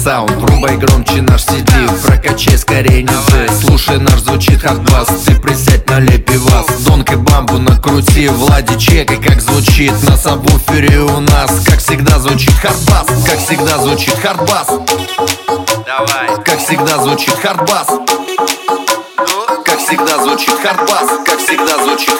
саунд. Врубай громче наш CD Прокачай скорее низы Слушай наш звучит хардбас Ты присядь на лепи-вас Донкой бамбу накрути Влади чекай как звучит. На сабвуфере у нас Как всегда звучит хардбас Как всегда звучит хардбас Давай. Как всегда звучит хардбас Как всегда звучит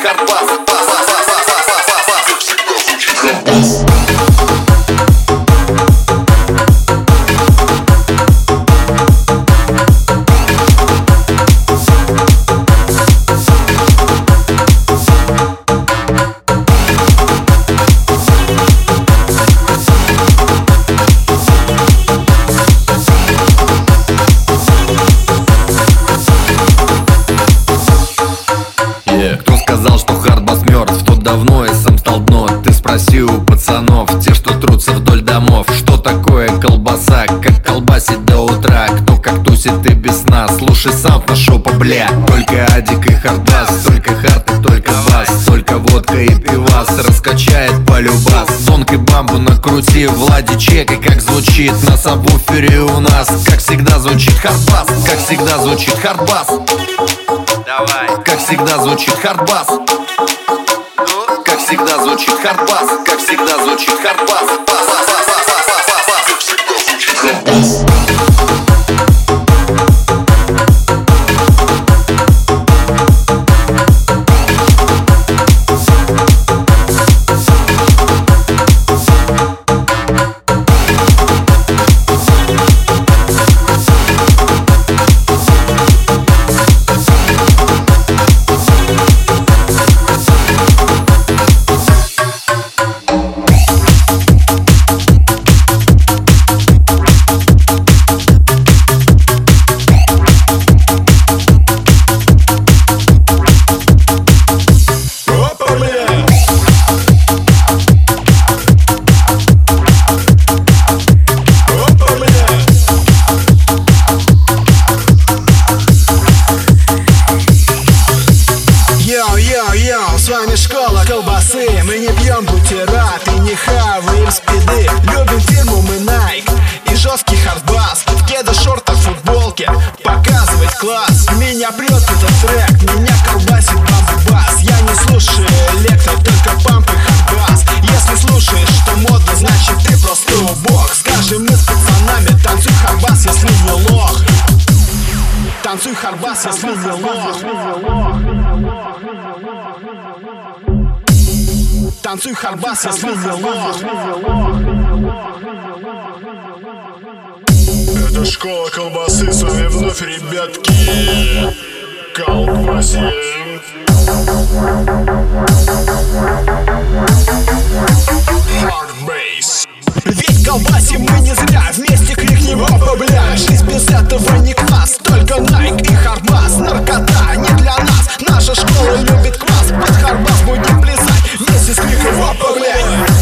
хардбас Как всегда звучит хардбас Слушай сам шопа, бля Только адик и хардбас Только хард и только бас Только водка и пивас Раскачает полюбас. Тонкой бамбу накрути Влади чекай, как звучит. На сабвуфере у нас Как всегда звучит хардбас. Как всегда звучит хардбас. Давай. Как всегда звучит хардбас. Как всегда звучит хардбас Как всегда звучит хардбас Танцуй харбас, если не лох Это школа колбасы, с вами вновь ребятки. Колбасим Hardbase ведь колбасим мы не зря Вместе крикнем опа, бля Жизнь без этого не класс Только Nike и Хардбас. Наркота не для нас хоть Mrs. Speaker, rap a blend.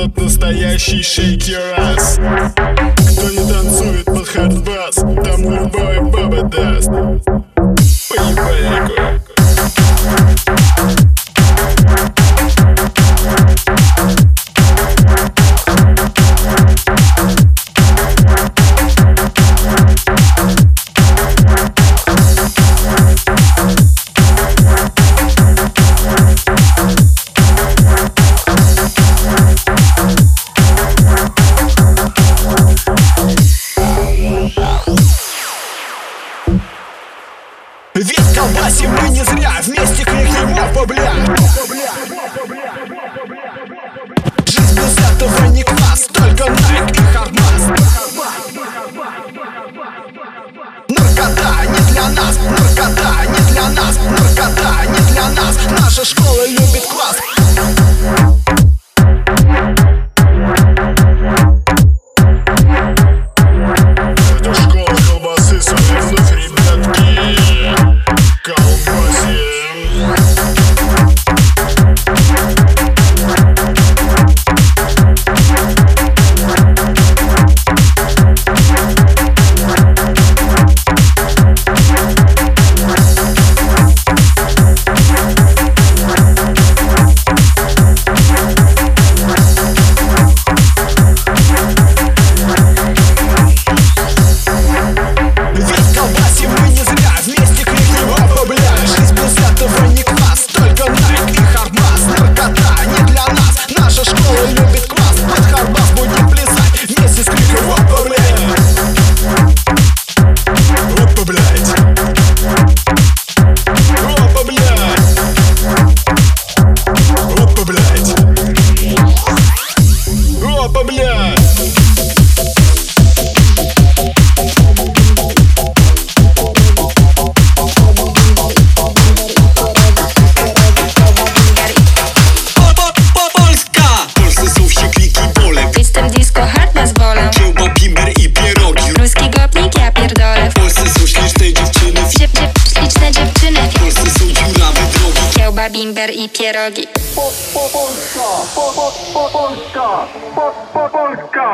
тот настоящий шейкерас Кто не танцует под хардбас, там любая баба даст. burger i pierogi. Po, po, Polska! Po, po, po, Polska! Po, po, Polska!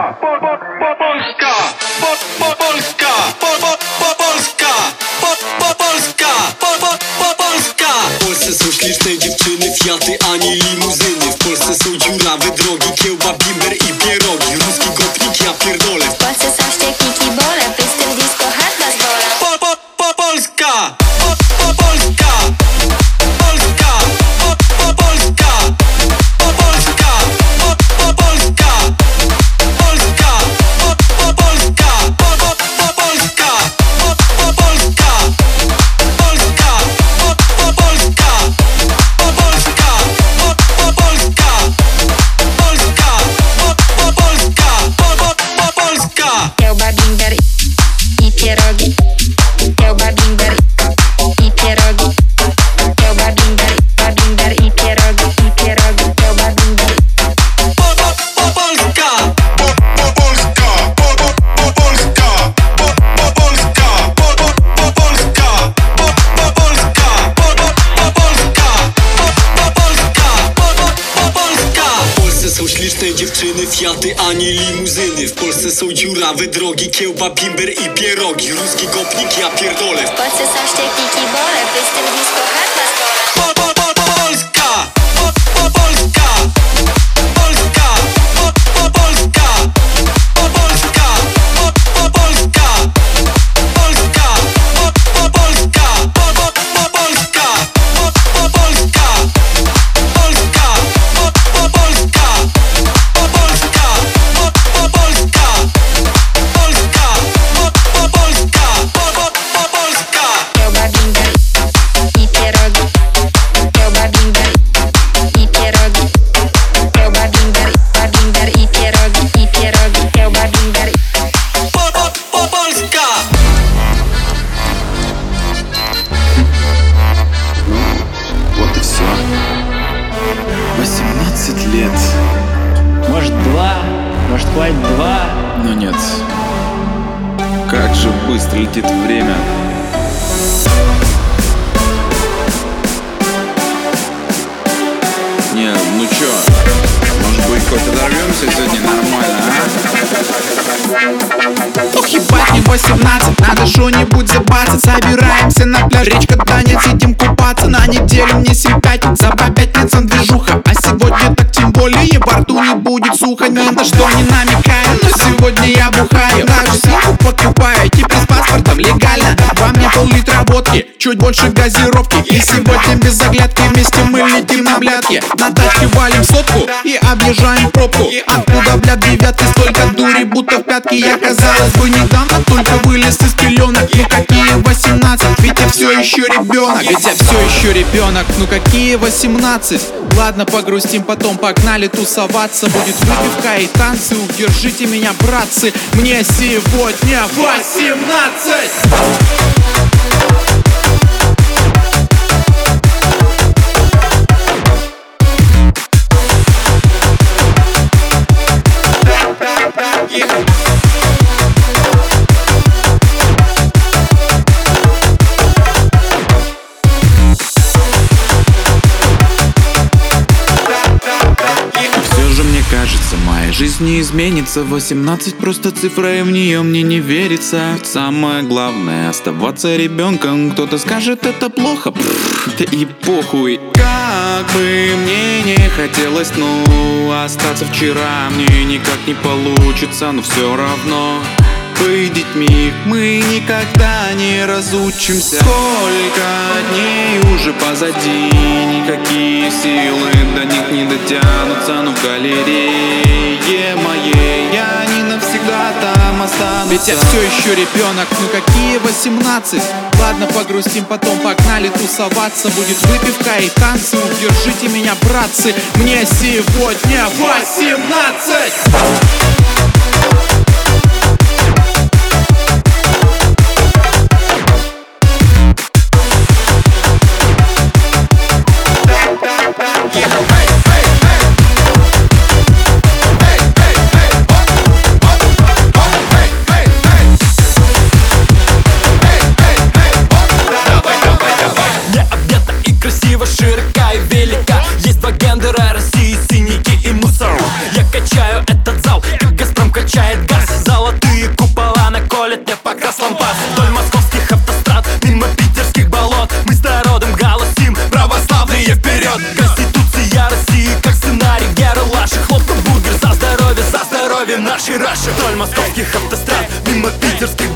wydrogi kiełba, bim на что не намекаю, чуть больше газировки. И сегодня без заглядки вместе мы летим на блядке. На тачке валим сотку и объезжаем пробку. Откуда, блядь, девятый столько дури, будто в пятки. Я, казалось бы, недавно только вылез из пеленок. Ну какие 18, ведь я все еще ребенок Ведь я все еще ребенок, ну какие 18 Ладно, погрустим потом, погнали тусоваться. Будет выпивка и танцы, удержите меня, братцы. Мне сегодня 18 Все жизнь не изменится. 18 просто цифра и в нее мне не верится. Ведь Самое главное оставаться ребенком Кто-то скажет это плохо, Пф, да и похуй. Как бы мне не хотелось, ну Остаться вчера мне никак не получится Но все равно быть детьми Мы никогда не разучимся. Сколько дней уже позади. Никакие силы до них не дотянутся. Но в галерее моей Я не навсегда там останусь. Ведь я все еще ребенок, ну какие 18 Ладно, погрустим потом, погнали тусоваться. Будет выпивка и танцы, удержите меня, братцы. Мне сегодня 18 Не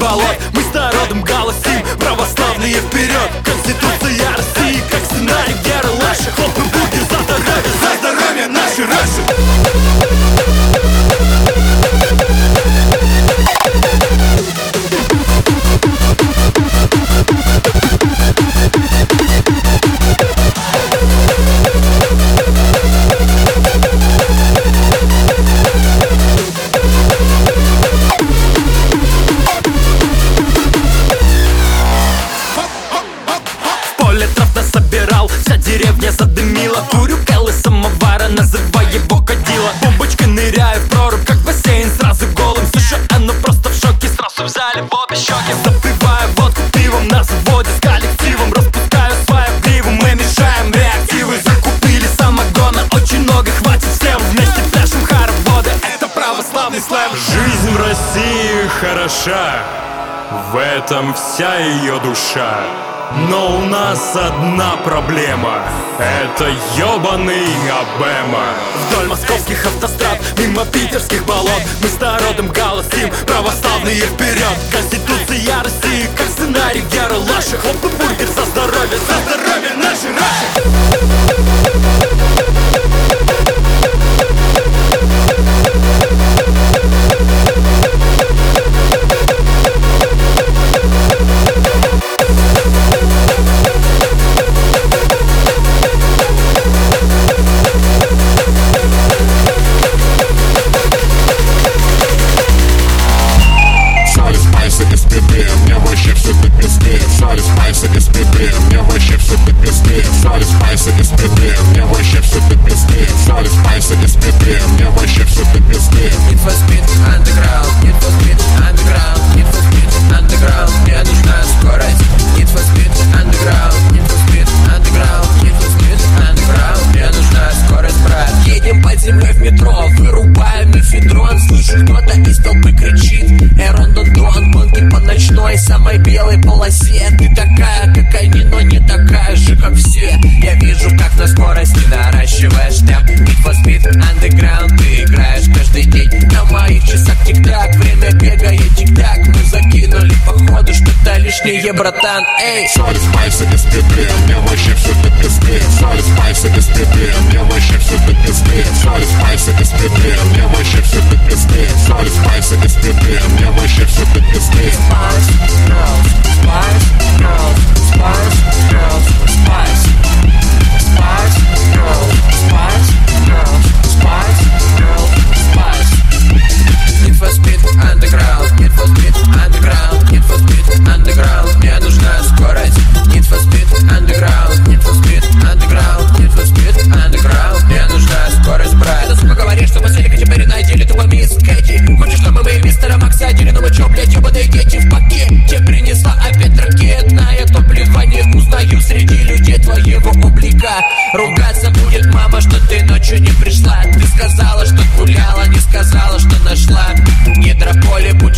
питерских хороша, в этом вся ее душа. Но у нас одна проблема. Это ёбаный Обема Вдоль московских автострад, мимо питерских болот. Мы с народом голосим, православные вперед. Конституция России, как сценарий Геры Лаши Хлопы бургер за здоровье, за здоровье нашей Раши братан, эй! Соли, спайсы из пипи, мне вообще все до пизды Соли, спайсы из пипи, мне вообще все до пизды Соли, спайсы из пипи, мне вообще все до пизды Соли, спайсы из пипи, мне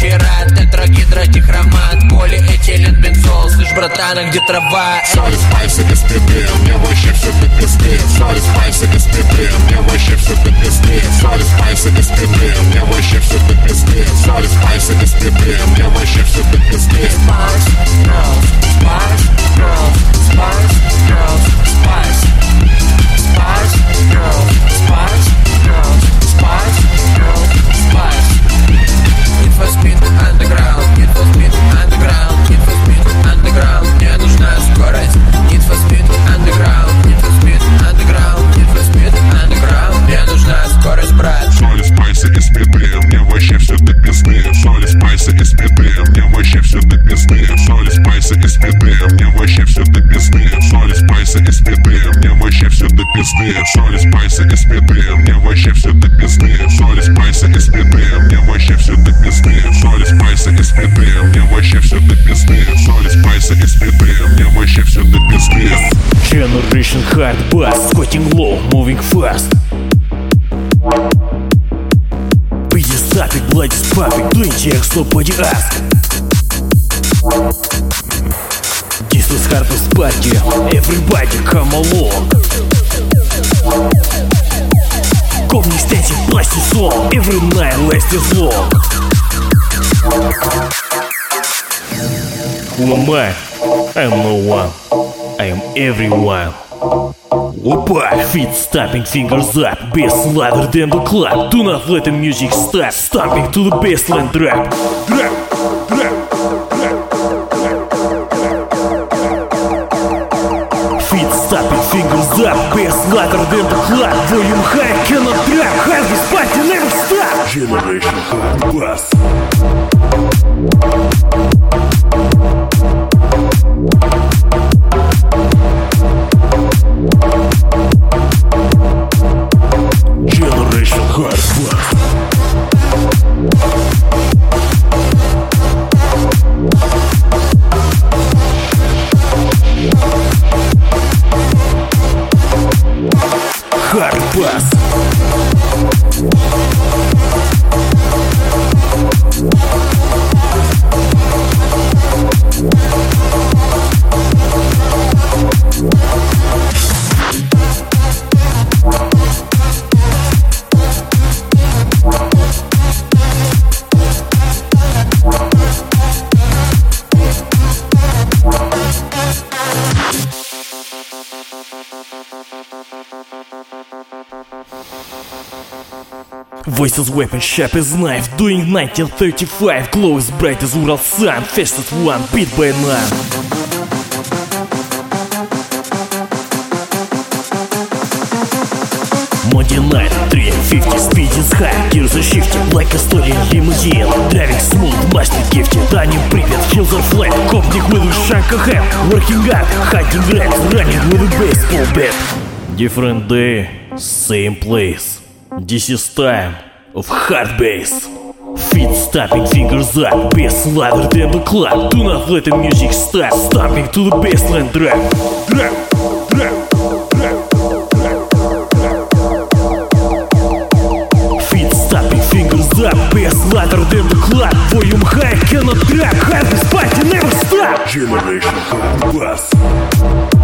Гидрополе, бутират, тетрагидротихромат Полиэтилен, бензол, слышь, братан, а где трава? Соли, спайсы из пипи, мне вообще все до пизды Соли, спайсы из пипи, мне вообще все до пизды Соли, спайсы из пипи, мне вообще все до пизды Соли, спайсы из пипи, мне вообще все до пизды Spice Girls, Spice Girls, Spice Girls, Spice. Spice Girls, Spice Соли, спайсы из пипи, мне вообще все до пизды Соли, спайсы из пипи, мне вообще все до пизды Соли, спайсы из пипи, мне вообще все до пизды Соли, спайсы из пипи, мне вообще все до пизды Соли, спайсы из пипи, мне вообще все до пизды Соли, спайсы из пипи, мне вообще все до пизды Соли, спайсы из пипи, мне вообще все до пизды Generation hard bass, squatting low, moving fast. pumping, doing jacks, nobody ask. This is hard bass party, everybody come along. Говни статик, пластик сон, every night lasts as long. Who am I? I'm no one. I am everyone. Опа! Feet stomping, fingers up, bass louder than the club. Do not let the music stop. Stomping to the bassline drop. Drop, drop, Feet stomping, fingers up, bass louder than the club. Volume high, cannot drop. Hardest party never stop. Generation hard bass. Press. Voice is weapon, sharp as knife. Doing 1935 Glow as bright as Ural sun. Fastest one, beat by none Monday night, 350, speed is high. Gears are shifting, like a stolen limousine. Driving smooth, master gifted Running Pripyat, hills are flat Kopnik with a shank ahead Working out, hiding rats Running with a baseball bat. Different day, same place. This is time of hard bass Feet stomping, fingers up, bass louder than the club Do not let the music stop. Stomping to the bassline drop Drop, drop, drop, Feet stomping, fingers up, bass louder than the club Volume high, cannot drop. Hardest party never stop. Generation hard bass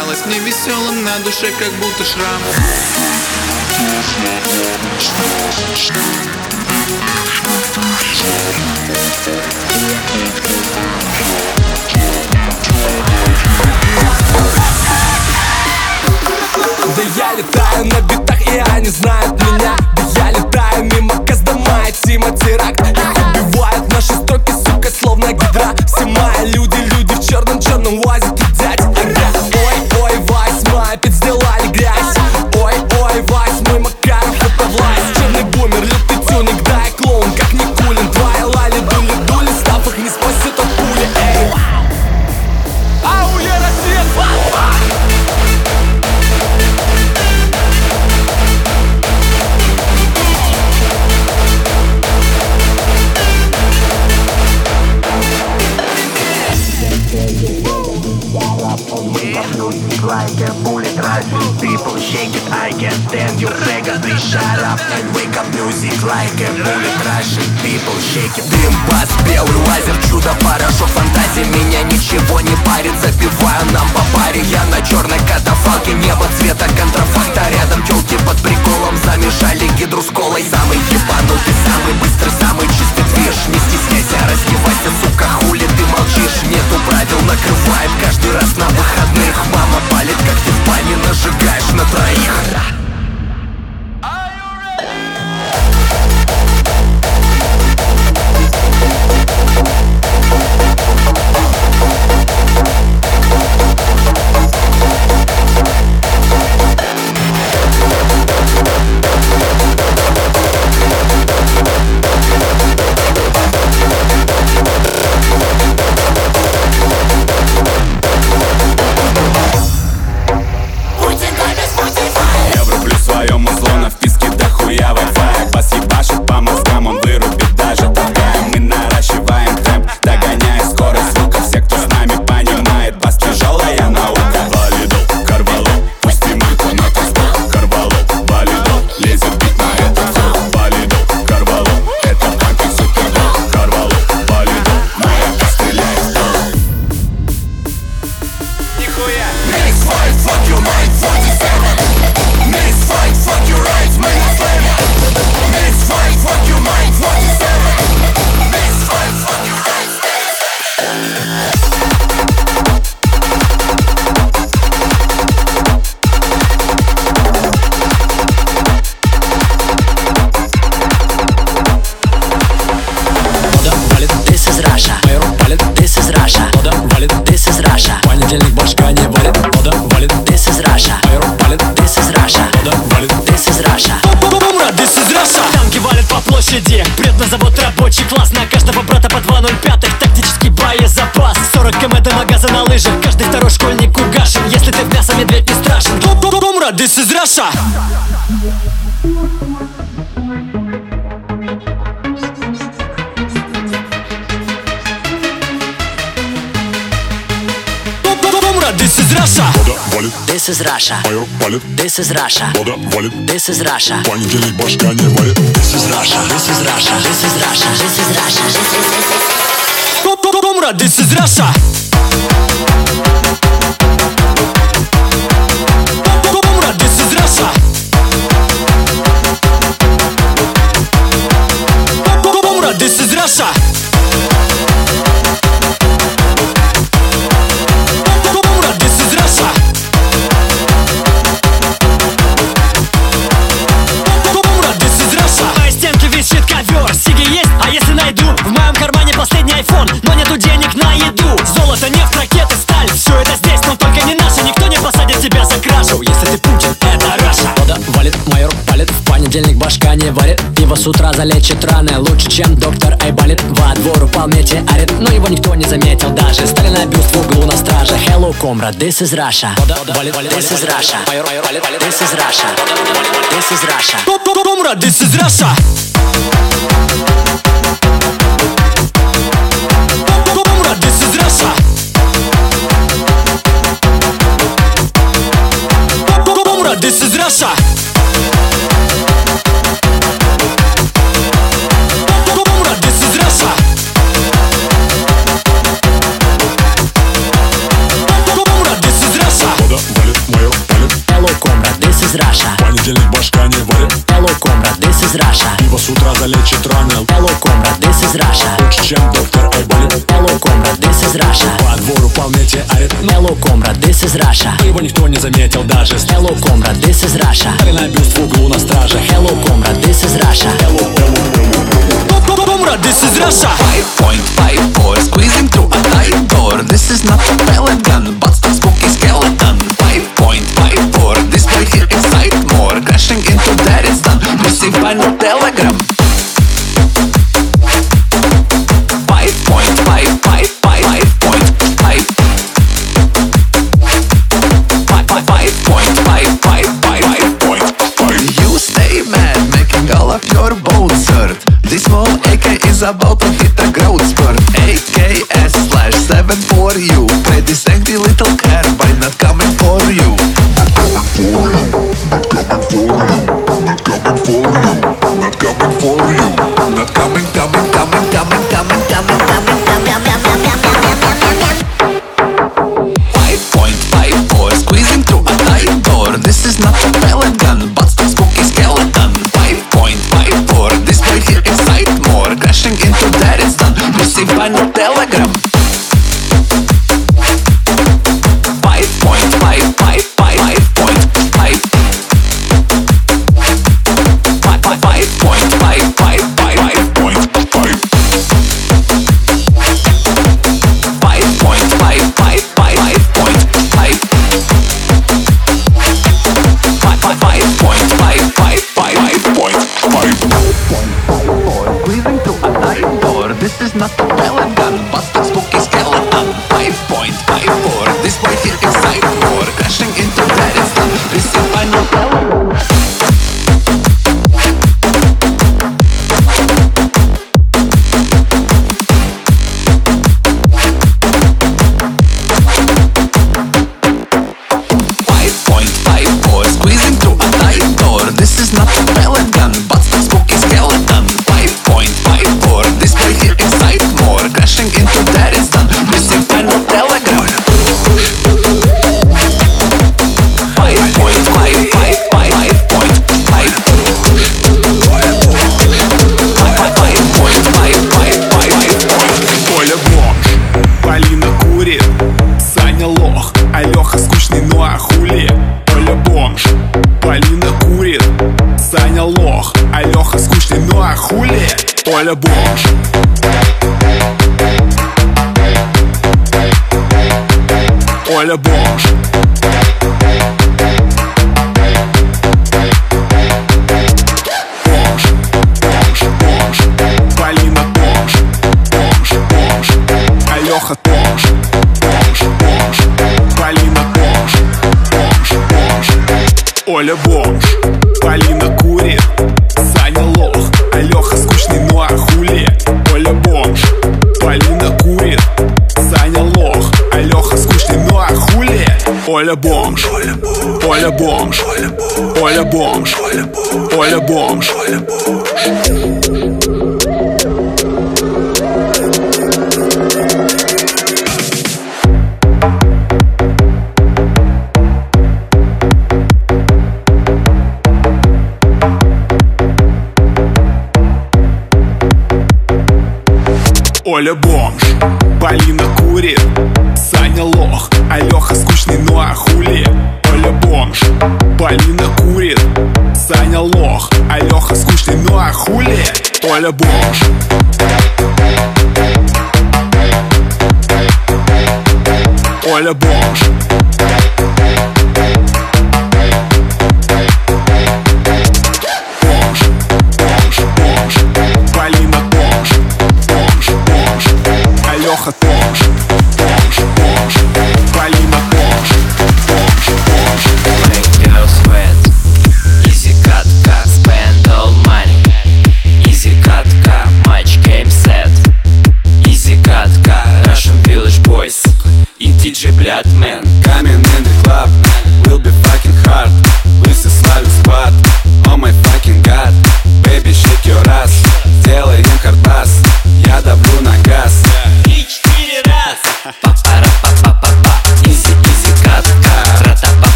Казалось мне веселым на душе, как будто шрам. Да я летаю на битах, и они знают меня. Да я летаю мимо Каздома и Тима Теракт Их убивают наши строки, сука, словно гидра. Все мои люди, люди в черном-черном уазике. is Russia. Майор палит. This is Russia. Вода валит. This is Russia. Понедельник башка не валит. This is Russia. This is Russia. This is Russia. This is Russia. This is Russia. This is Russia. с утра залечит раны Лучше, чем доктор Айболит Во двор упал метеорит, но его никто не заметил даже. Сталина бюст в углу на страже. Hello, comrade, this is Russia. This is Russia. This is Russia. This is Russia. Comrade, this is Russia. Комрад, this is Russia. This is Russia. is Russia Понедельник башка не варит Hello, comrade, this is Russia Пиво с утра залечит ранил Hello, comrade, this is Russia Лучше, чем доктор Эболи Hello, comrade, this is Russia По двору вполне те арит Hello, comrade, this is Russia Его никто не заметил даже Hello, comrade, this is Russia Тринобюст в углу на страже Hello, comrade, this is Russia Hello, comrade, this is Russia Five point, five four Squeezing through a tight door This is not a melody usa que Оля бомж, Оля бомж, Оля бомж, Оля бомж. Оля бомж, Полина курит. Лилит Саня лох, а Леха скучный, ну а хули? Толя Бош Оля Бош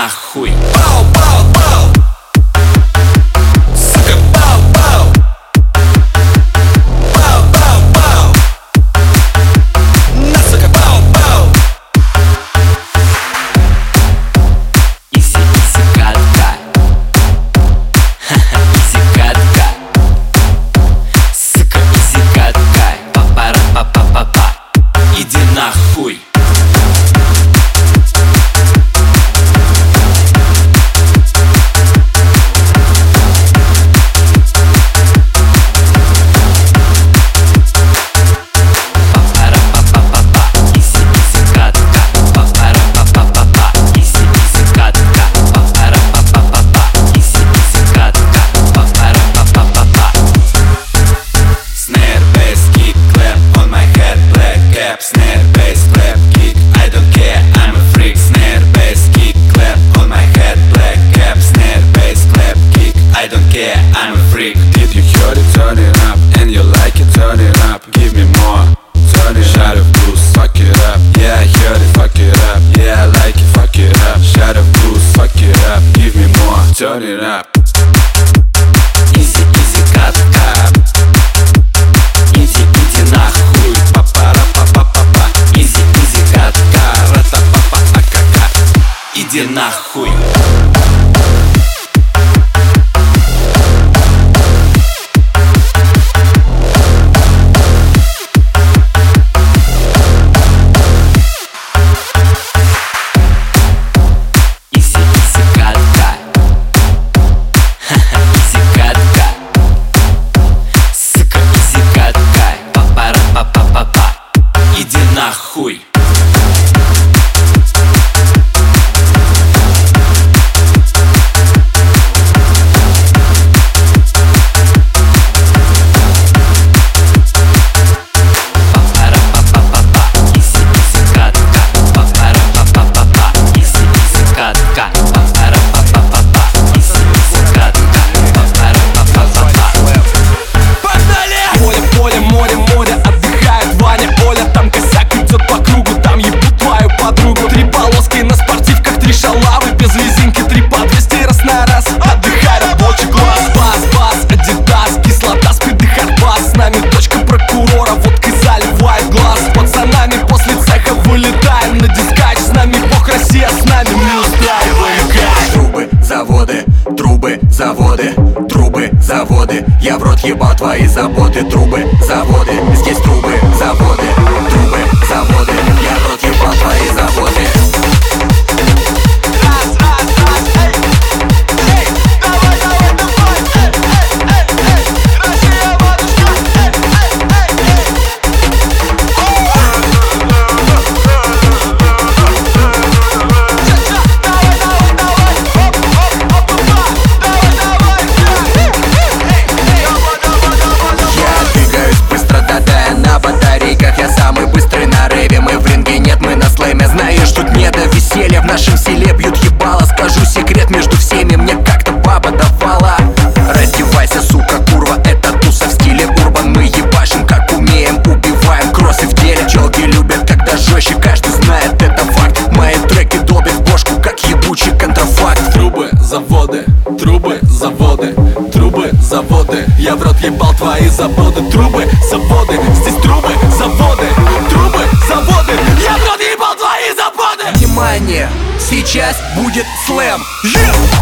нахуй. turn иди нахуй, папара, папа, папа. Изи, изи, кат, кат, папа, а, ка. Иди нахуй. Твои заводы Трубы, заводы, здесь трубы, заводы Трубы, заводы, я в рот ебал твои заводы. Внимание, сейчас будет слэм. Yeah!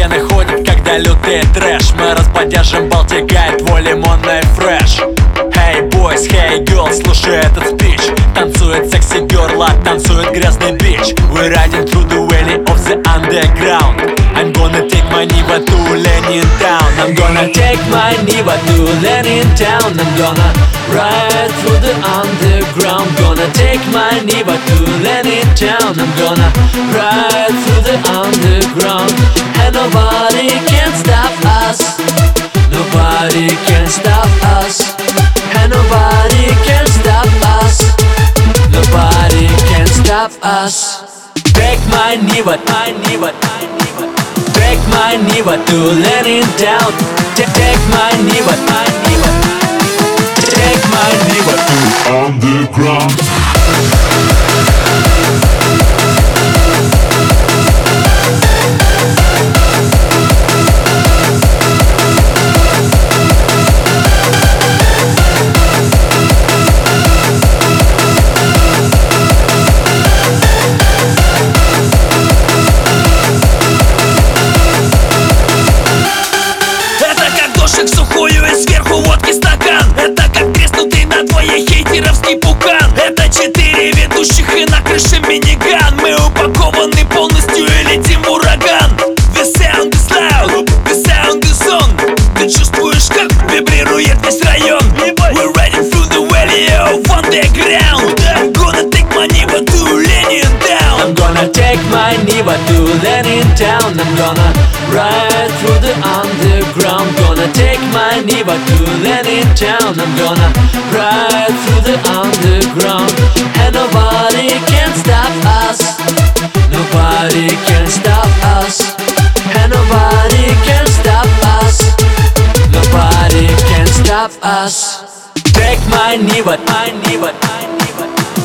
стены ходит, когда лютый трэш Мы расподдержим Балтик Гайд, твой лимонный фреш Hey boys, hey girls, слушай этот спич Танцует секси герла, танцует грязный бич We riding through the valley of the underground I'm gonna take my Niva to Lenin Town I'm gonna take my Niva to Lenin Town I'm gonna ride through the underground Gonna take my Take my knee, but do let it down. Take my knee, but take my knee, but do on the ground.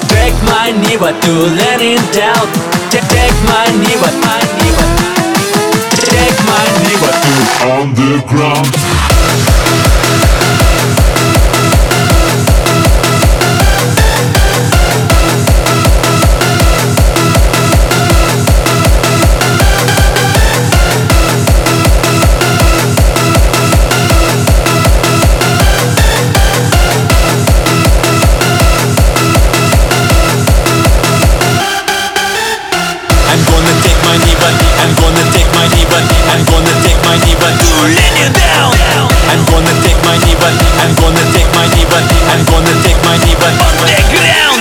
Take my knee, but do let it down. Take my knee, but my knee, but take my knee, but on the ground. I'm gonna take my knee but do let you down I'm gonna take my knee but I'm gonna take my knee but I'm gonna take my knee but take you down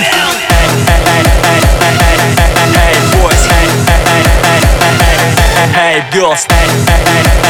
Hey, hey, hey, hey, hey, hey, hey, hey, hey, boys Hey, hey, hey, hey, hey, hey, hey, girls Hey, hey, hey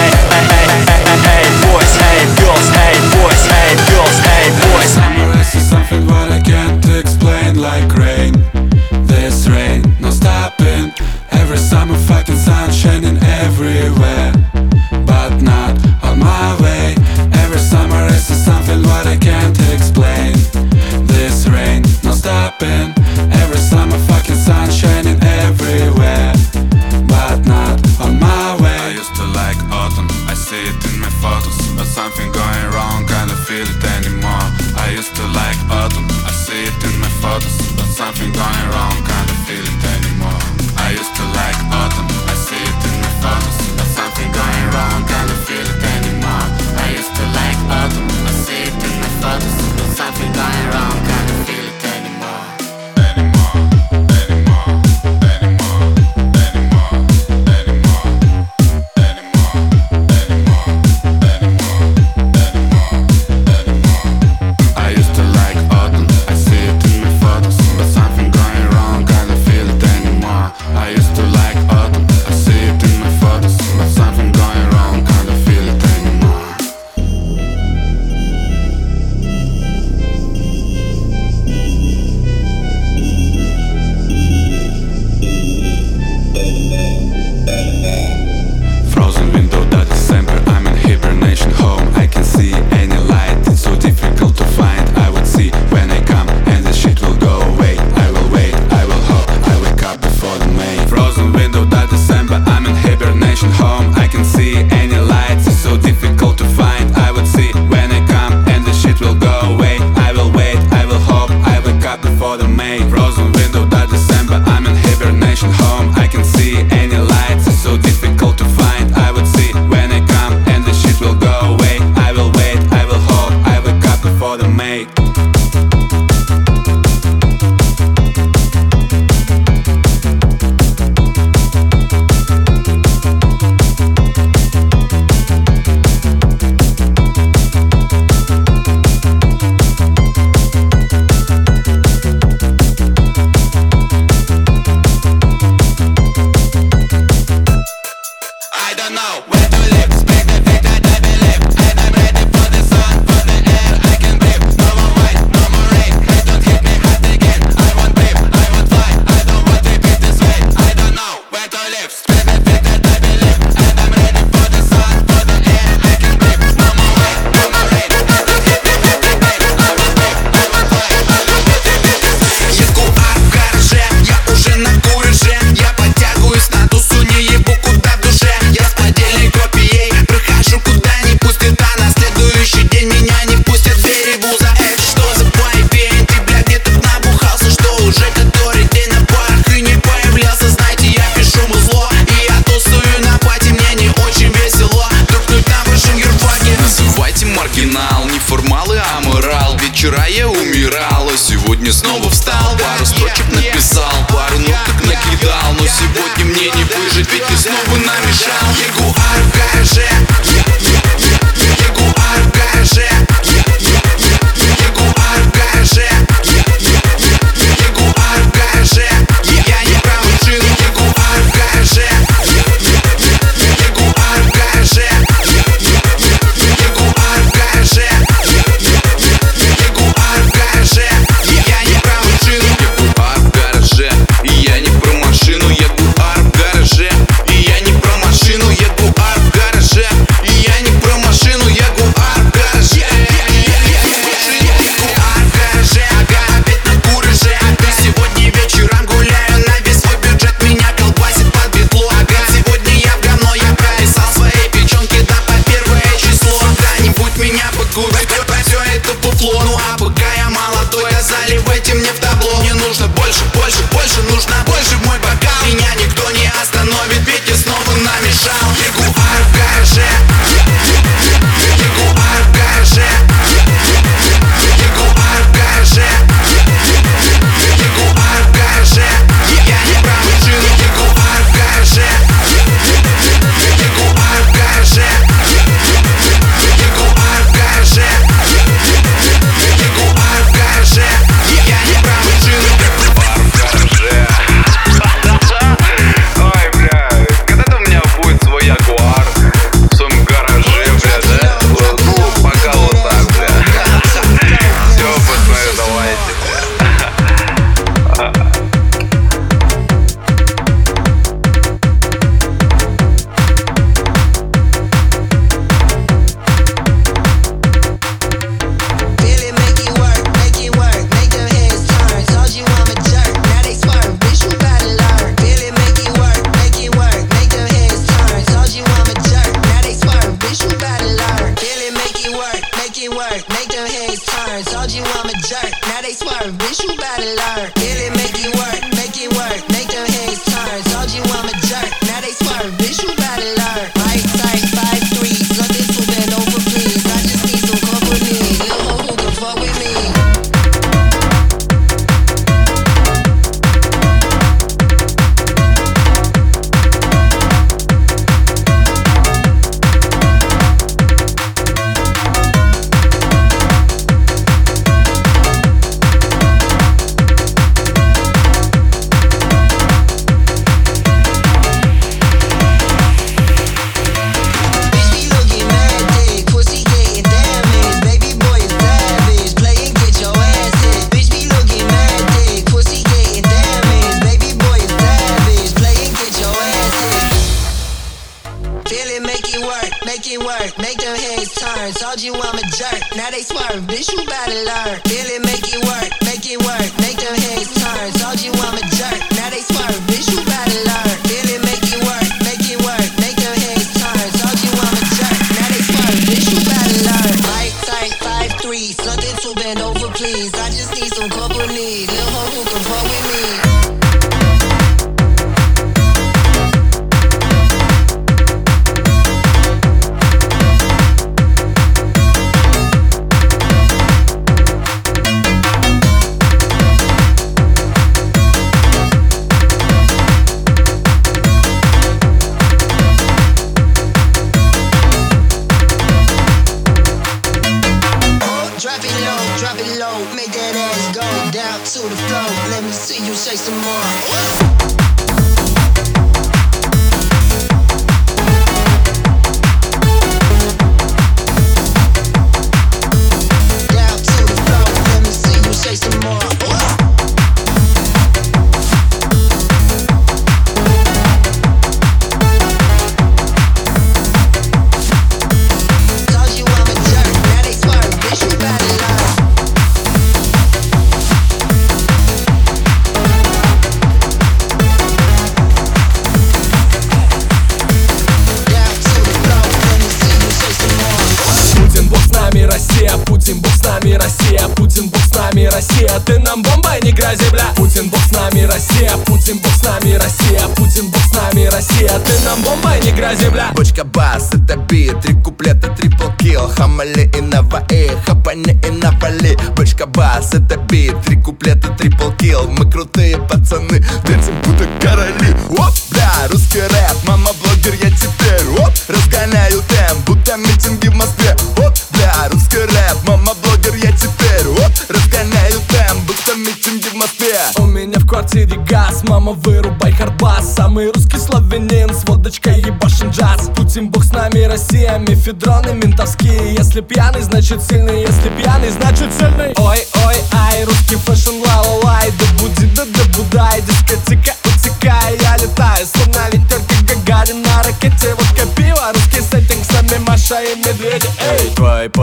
скафедроны ментовские. Если пьяный, значит сильный. Если пьяный, значит сильный.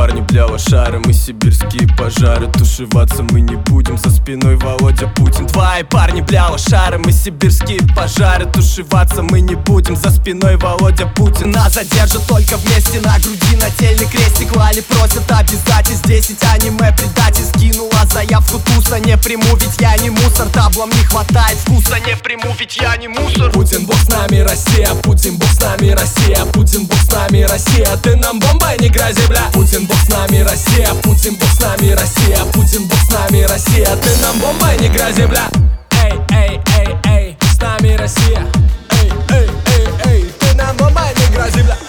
Парни бля лошары Мы сибирские пожары. Тушеваться мы не будем За спиной Володя Путин. Твои парни бля лошары Мы сибирские пожары. Тушеваться мы не будем За спиной Володя Путин. Нас задержат только вместе На груди нательный крестик Лали просят обязательств. 10 аниме предатель Скинула заявку туса Не приму, ведь я не мусор. Таблом не хватает вкуса Не приму, ведь я не мусор. Путин бог с нами Россия. Путин бог с нами Россия. Путин бог с нами Россия. Ты нам бомбой не грози, бля. Путин бог с нами Россия Путин бог с нами Россия Путин бог с нами Россия. Ты нам бомбой не грози, бля. Эй, эй, эй, эй, с нами Россия. Эй, эй, эй, эй, ты нам бомбой не грози, бля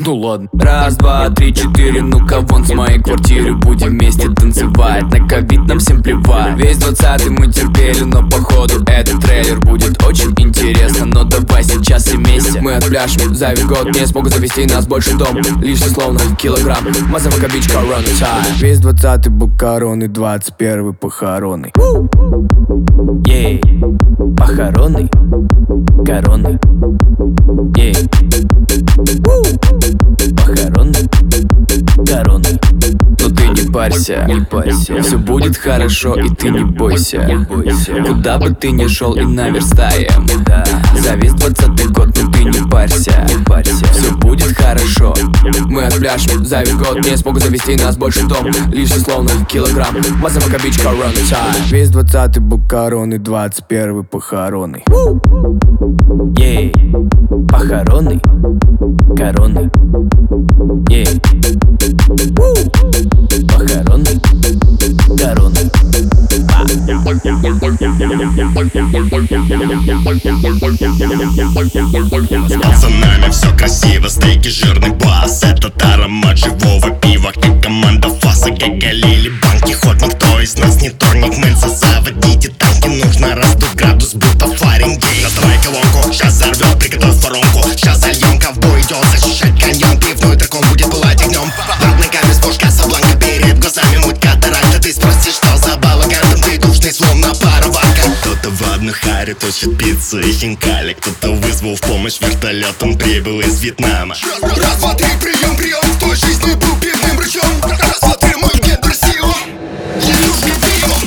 Ну ладно. Раз, два, три, четыре Ну-ка вон с моей квартиры Будем вместе танцевать. На ковид нам всем плевать. Весь двадцатый мы терпели Но походу этот трейлер будет очень интересно. Но давай сейчас все вместе. Мы отпляшем за весь год Не смогут завести нас больше дом Лишь словно килограмм Мазовка бич корона Весь двадцатый букароны Двадцать первый похороны. Ей, похороны Короны Ей Похороны Короны но ты не парься, не парься. Все будет хорошо и ты не бойся, не бойся. Куда бы ты ни шел и наверстаем. За весь двадцатый год, но ты не парься, не парься. Все будет хорошо. Мы отпляшем за весь год. Не смогут завести нас больше дом. Лишь словно килограмм. Мазовка бич корона Весь двадцатый букароны Двадцать первый похороны. Ей, похороны. Короны. Ей С все красиво, стейки, жирный бас Этот аромат живого пива, как команда фаса Как галили банки, ход никто из нас не торник Мыльца заводите танки, нужно раздуть градус, будто Фаренгейт. Настрой колонку, сейчас взорвет, приготовь воронку. Сейчас зальем, ковбой идет защищать каньон Одну харе точит пиццу и хинкали. Кто-то вызвал в помощь вертолетом, прибыл из Вьетнама. Раз, два, три, прием, прием В той жизни был пивным рычом. Раз, два, три, мой пиво.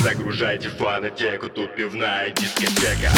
Загружайте фанатеку, тут пивная дискотека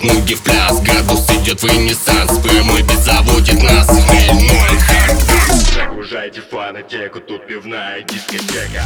Ходят муги в пляс Градус идет в ренессанс. ПМ заводит нас. Хмель, ноль, Загружайте фанатеку, тут пивная дискотека.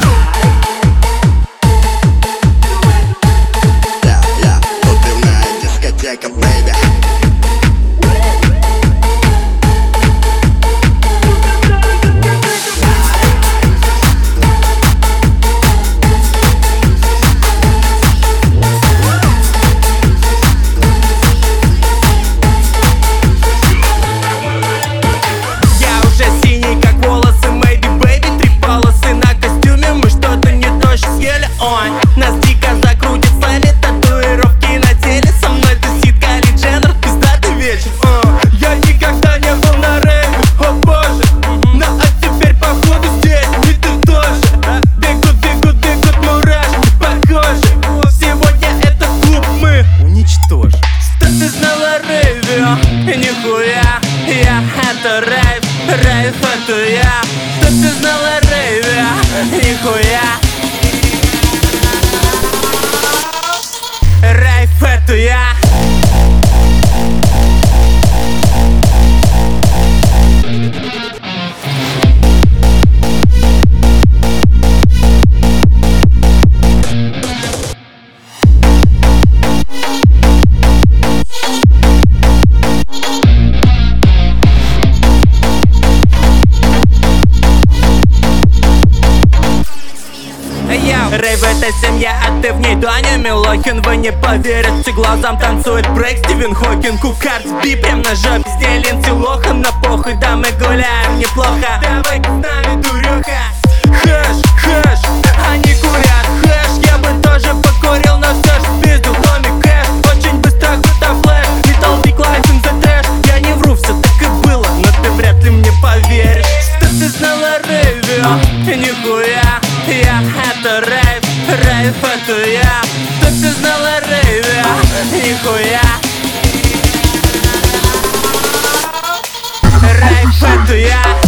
А ты в ней Даня Милохин Вы не поверите глазам танцует брейк Стивен Хокинг у карт бипем на жопе С ней Линдси Лохан на похуй Да мы гуляем неплохо. Давай с нами, дуреха. я Кто ты знала рейве, нихуя Рейв я.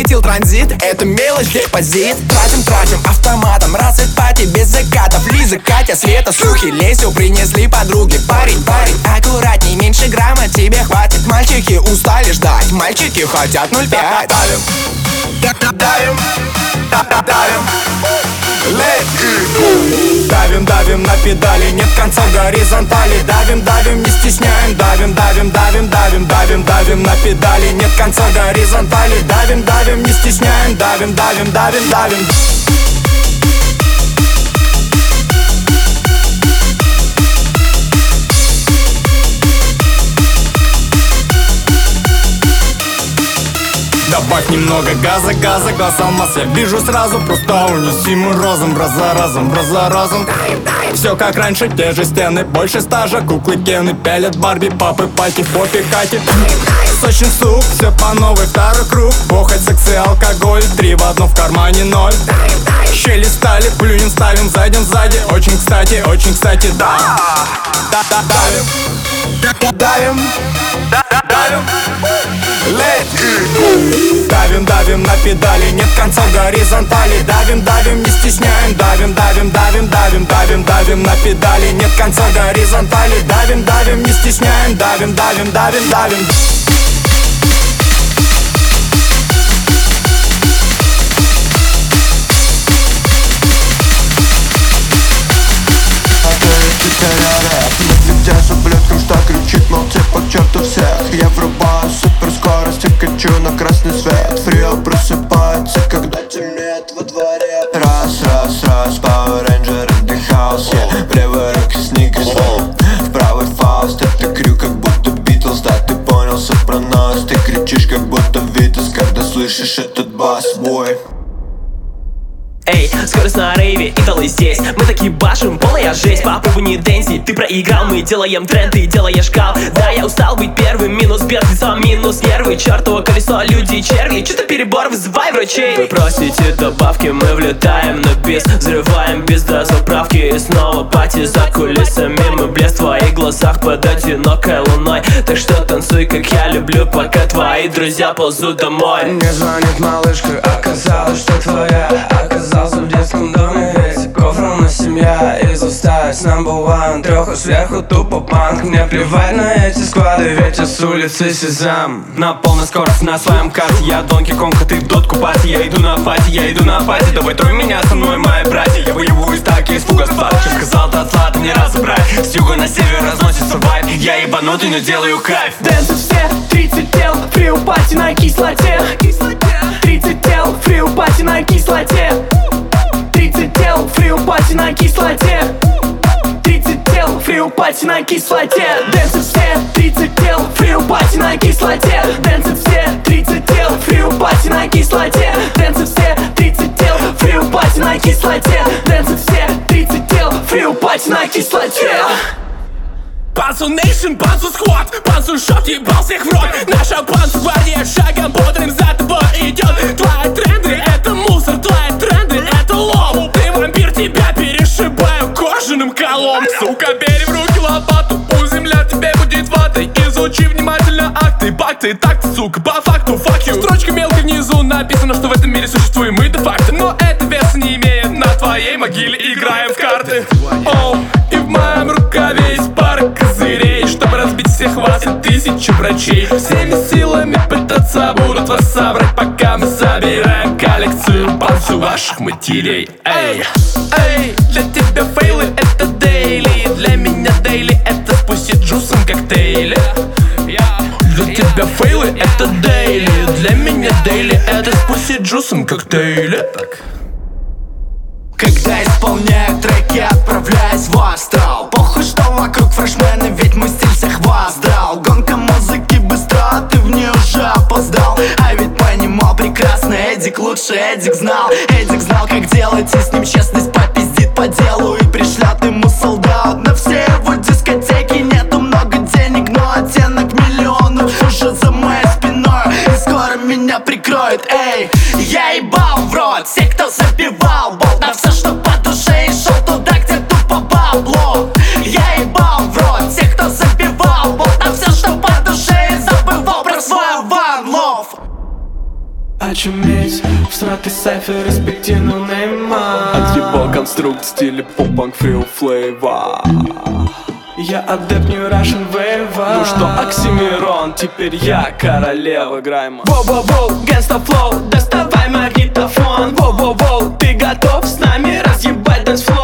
Этил транзит, это мелочь, депозит Тратим, тратим, автоматом, расцвет пати без закатов. Лиза, Катя, Света, Сухи, Лесю принесли подруги Парень, парень, аккуратней, меньше грамма тебе хватит. Мальчики устали ждать, мальчики хотят 0,5 Давим, да- давим, да- давим Let it go. Давим, давим на педали, нет конца горизонтали. Давим, давим, не стесняем. Давим, давим, давим, давим, давим, давим на педали. Нет конца горизонтали. Давим, давим, не стесняем. Давим, давим, давим, давим. Добавь немного газа, газа, глаз алмаз Я вижу сразу, просто унесимый разум Раз за разом, раз за разом Все как раньше, те же стены, больше стажа Куклы Кены пялят Барби, папы, пати, попи, Кати Сочный суп, все по новой, второй круг. Похоть, секс и алкоголь, три в одном в кармане ноль. Щели стали, плюнем, ставим, зайдем сзади. Очень кстати, очень кстати, да Да, да, давим Давим Let. Давим, давим на педали, нет конца горизонтали. Давим, давим, не стесняем. Давим, давим, давим, давим, давим, давим на педали Нет конца горизонтали. Давим, давим, не стесняем. Давим, давим, давим, давим. Что кричит, мол, типа к черту всех? Я врубаю суперскорость и качу на красный свет. Фрио просыпается, когда темнеет во дворе. Раз, раз, раз, Power Ranger in the house, yeah. В левой руке сникерс, в правой фауст Это крю, как будто Битлз, да, ты понял сопронос. Ты кричишь, как будто Витас, когда слышишь этот бас, бой. Эй, скорость на рейве, идолы здесь. Мы такие башим, полная жесть. Попробуй не дэнсить, ты проиграл Мы делаем тренд, ты делаешь кал. Да, я устал быть первым, минус бедствие Минус нервы, чертово колесо, люди черви Что-то перебор, вызывай врачей. Вы просите добавки, мы влетаем на бис Взрываем без дозаправки И снова пати за кулисами Мы блеск в твоих глазах под одинокой луной. Так что танцуй, как я люблю Пока твои друзья ползут домой. Мне звонит малышка, оказалось, что твоя. Оказался в детском доме, ведь кофром на семья Из осталось number one. Треху сверху тупо панк Мне плевать на эти склады, ведь я с улицы Сезам. На полной скорости на своем карте. Я Донки Конг, а ты дотку пати. Я иду на пати, я иду на пати Давай трой меня со мной, мои братья. Я из так из фуга спад Чем сказал, то отслата не разобрать. С юга на север разносится вайп. Я ебанутый, но делаю кайф. Дэнсы все, 30 тел, фри пати на кислоте. 30 тел, фри пати на кислоте 30 тел, фри пати на кислоте. 30 тел, фри пати на кислоте. Дэнсы все, 30 тел, free party на кислоте. Дэнсы все, 30 тел, free party на кислоте. Дэнсы все, 30 тел, free party на кислоте. Дэнсы все, 30 тел, free party на кислоте. Панцу Nation, Панцу Squad, Панцу Шот, ебал всех в рот. Наша Панцу шагом бодрым за тобой идет. Твои тренды это мусор, твои тренды коломса У бери в руки лопату, пусть земля тебе будет ватой. Изучи внимательно акты, бакты, так, сука, по факту, fuck you. Строчка мелко внизу написано, что в этом мире существуем мы де-факто Но это вес не имеет, на твоей могиле. Играем в карты. Оу, и в моем рукаве есть пара козырей. Чтобы разбить всех вас и тысячи врачей. Всеми силами пытаться будут вас собрать Пока мы собираем коллекцию пальцев ваших матерей. Эй, эй, для тебя фейлы дейли это спустить джусом коктейли. Для тебя фейлы это дейли. Для меня дейли это спустить джусом коктейли. Когда исполняю треки, отправляюсь в астрал. Похуй, что вокруг фрешмены, ведь мой стиль всех воздал Гонка музыки быстро, ты в нее уже опоздал. А ведь понимал прекрасно, Эдик лучше Эдик знал. Эдик знал, как делать, и с ним честность попиздит по делу. И пришлет ему солдат меня прикроют, эй. Я ебал в рот всех, кто забивал болт На все, что по душе и шел туда, где тупо бабло. Я ебал в рот всех, кто забивал болт На все, что по душе и забывал про свой love. Очуметь, всратый сайфер, респективно нейма Отъебал конструкт в стиле поп-панк фрил флейва Я адепт New Russian Wave Ну что, Оксимирон, теперь я королева грайма Воу-воу-воу, Gangsta Flow, доставай магнитофон. Воу-воу-воу, ты готов с нами разъебать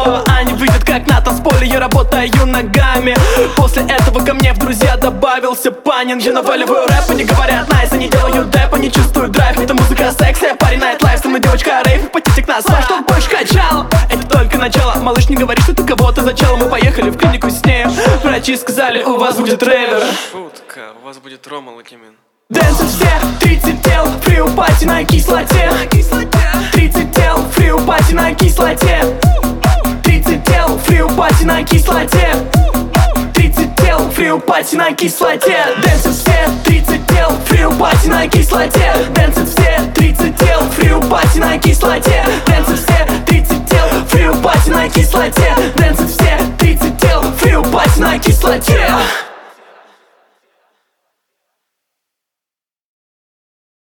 дэнс-флоу Они выйдут как на танцполе, я работаю ногами. После этого ко мне в друзья добавился Панин. Я наваливаю рэп, они говорят найс, они делают дэп, они чувствуют драйв. Это музыка секси, парень найт лайф, со мной девочка рейв, патетик нас, а чтоб больше качал. Это только начало, малыш не говори, что ты кого-то зачал. Мы поехали в клинику с ней, врачи сказали, у вас будет рейвер Шутка, у вас будет Рома Лакимин. Дэнсы все, 30 тел, фри пати на кислоте. 30 тел, free party на кислоте 30 тел free party на кислоте. 30 тел free party на кислоте. Дэнсят все 30 тел free party на кислоте. Дэнсят все 30 тел free party на кислоте. Дэнсят все 30 тел free party на кислоте. Дэнсят все 30 тел free party на кислоте.